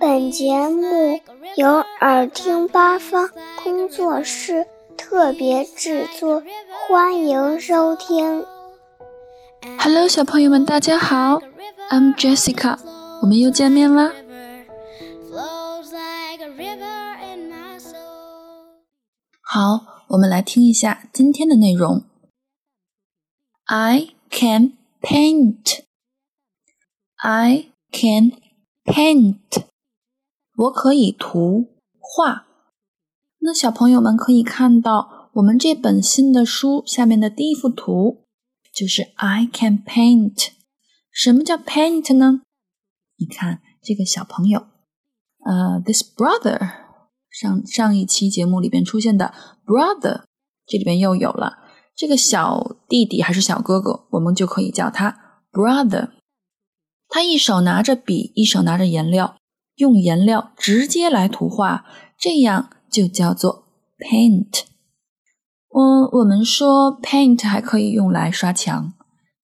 本节目由耳听八方工作室特别制作，欢迎收听。Hello，小朋友们，大家好，I'm Jessica，我们又见面啦。好，我们来听一下今天的内容。I can paint. I can paint. 我可以涂画。那小朋友们可以看到，我们这本新的书下面的第一幅图就是 I can paint。什么叫 paint 呢？你看这个小朋友，呃，this brother，上上一期节目里边出现的 brother，这里边又有了这个小弟弟还是小哥哥，我们就可以叫他 brother。他一手拿着笔，一手拿着颜料。用颜料直接来涂画，这样就叫做 paint。我我们说 paint 还可以用来刷墙，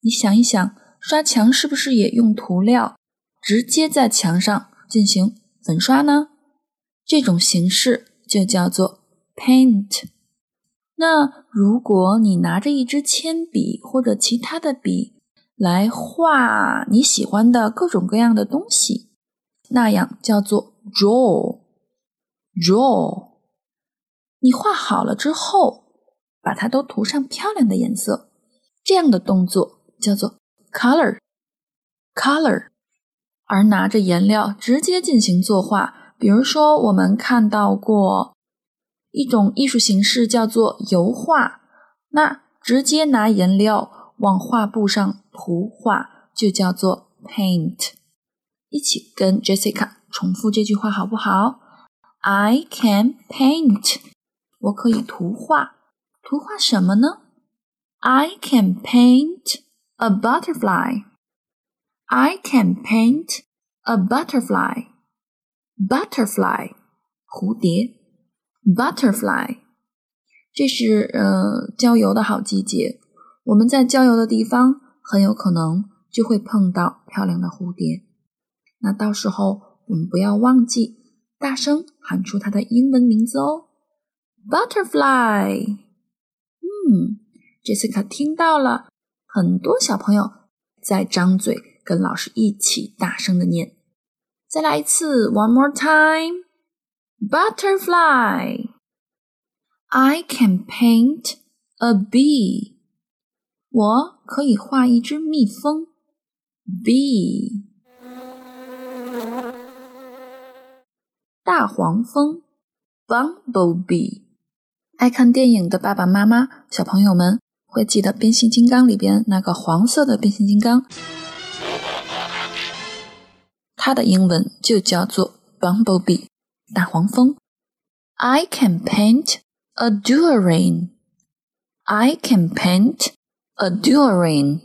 你想一想，刷墙是不是也用涂料直接在墙上进行粉刷呢？这种形式就叫做 paint。那如果你拿着一支铅笔或者其他的笔来画你喜欢的各种各样的东西。那样叫做 draw，draw。你画好了之后，把它都涂上漂亮的颜色，这样的动作叫做 color，color。而拿着颜料直接进行作画，比如说我们看到过一种艺术形式叫做油画，那直接拿颜料往画布上涂画就叫做 paint。一起跟 Jessica 重复这句话好不好？I can paint，我可以涂画。涂画什么呢？I can paint a butterfly. I can paint a butterfly. Butterfly，蝴蝶。Butterfly，这是呃郊游的好季节。我们在郊游的地方，很有可能就会碰到漂亮的蝴蝶。那到时候我们不要忘记大声喊出它的英文名字哦，Butterfly。嗯，Jessica 听到了，很多小朋友在张嘴跟老师一起大声的念。再来一次，One more time，Butterfly。I can paint a bee。我可以画一只蜜蜂 B，。大黄蜂，bumblebee。爱看电影的爸爸妈妈、小朋友们会记得变形金刚里边那个黄色的变形金刚，它的英文就叫做 bumblebee，大黄蜂。I can paint a durian. I can paint a durian.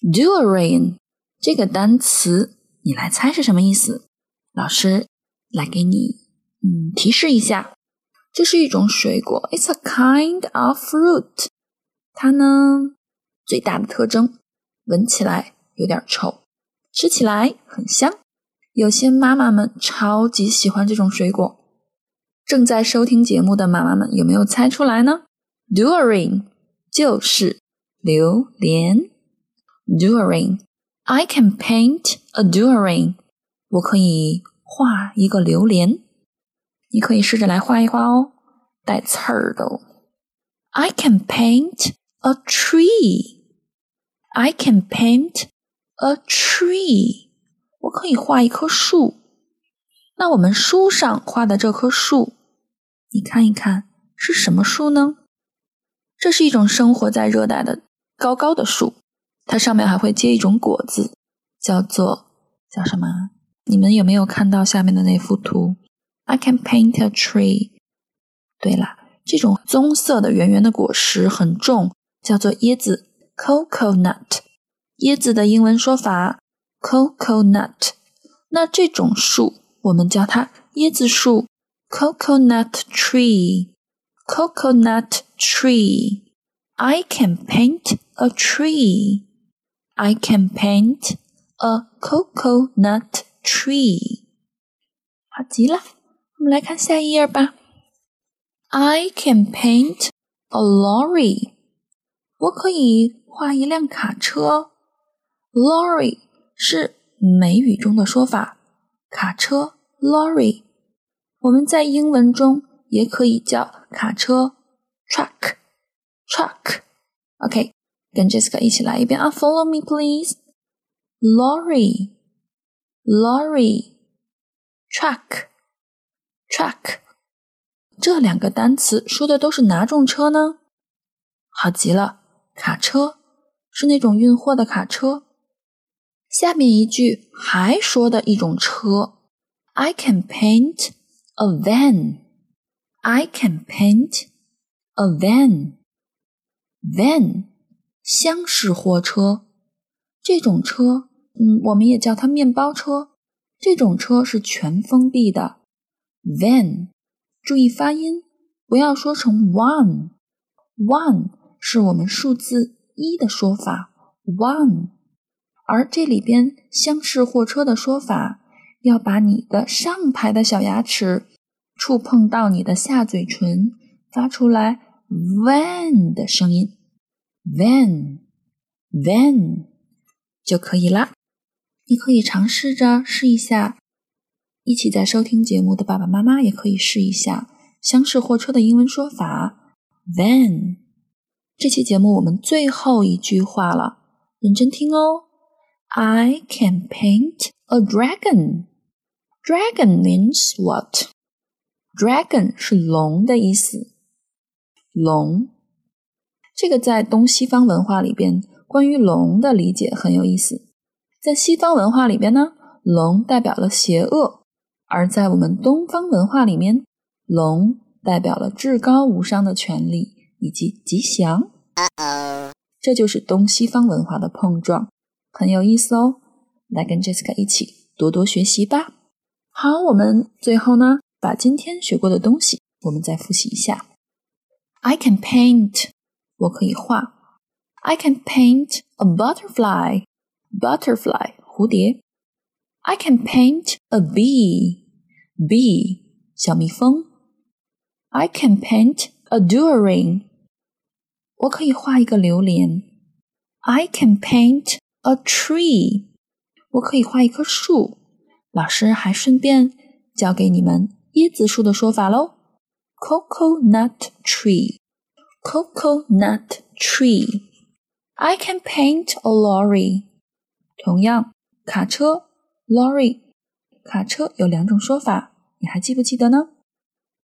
Durian 这个单词，你来猜是什么意思？老师。来给你嗯提示一下，这是一种水果，It's a kind of fruit。它呢最大的特征，闻起来有点臭，吃起来很香。有些妈妈们超级喜欢这种水果。正在收听节目的妈妈们有没有猜出来呢？Durian 就是榴莲。Durian，I can paint a durian。我可以。画一个榴莲，你可以试着来画一画哦，带刺儿的。I can paint a tree. I can paint a tree. 我可以画一棵树。那我们书上画的这棵树，你看一看是什么树呢？这是一种生活在热带的高高的树，它上面还会结一种果子，叫做叫什么？你们有没有看到下面的那幅图？I can paint a tree。对了，这种棕色的圆圆的果实很重，叫做椰子 （coconut）。椰子的英文说法 coconut。那这种树我们叫它椰子树 （coconut tree）。coconut tree。I can paint a tree. I can paint a coconut tree 好极了，我们来看下一页吧。I can paint a lorry。我可以画一辆卡车。Lorry 是美语中的说法，卡车 lorry。我们在英文中也可以叫卡车 truck truck。OK， 跟 Jessica 一起来一遍啊，Follow me please。Lorry lorry truck truck。这两个单词说的都是哪种车呢？好极了，卡车是那种运货的卡车。下面一句还说的一种车，I can paint a van. I can paint a van. Van 厢式货车，这种车，嗯，我们也叫它面包车。这种车是全封闭的，van。注意发音，不要说成 one。one 是我们数字一的说法，one。而这里边厢式货车的说法，要把你的上排的小牙齿触碰到你的下嘴唇，发出来 van 的声音，van van 就可以啦。你可以尝试着试一下。一起在收听节目的爸爸妈妈也可以试一下厢式货车的英文说法 van。这期节目我们最后一句话了，认真听哦。I can paint a dragon. Dragon means what? Dragon 是龙的意思。龙，这个在东西方文化里边，关于龙的理解很有意思。在西方文化里边呢，龙代表了邪恶。而在我们东方文化里面，龙代表了至高无上的权利以及吉祥。这就是东西方文化的碰撞，很有意思哦。来跟 Jessica 一起多多学习吧。好，我们最后呢，把今天学过的东西，我们再复习一下。I can paint，我可以画。I can paint a butterfly，butterfly 蝴蝶。I can paint a bee。bee 小蜜蜂。I can paint a durian。我可以画一个榴莲。I can paint a tree。我可以画一棵树。老师还顺便教给你们椰子树的说法喽。Coconut tree。 Coconut tree。I can paint a lorry。同样，卡车 lorry。卡车有两种说法，你还记不记得呢？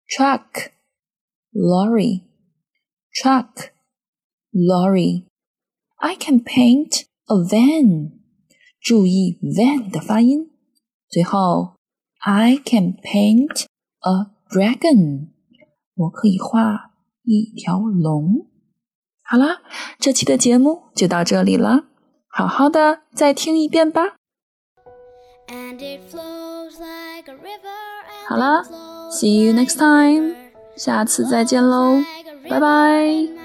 Truck, lorry, truck, lorry. I can paint a van. 注意 van 的发音。最后，I can paint a dragon. 我可以画 一条龙。好啦，这期的节目就到这里了，好好的再听一遍吧。好啦，See you next time，下次再见喽，拜拜。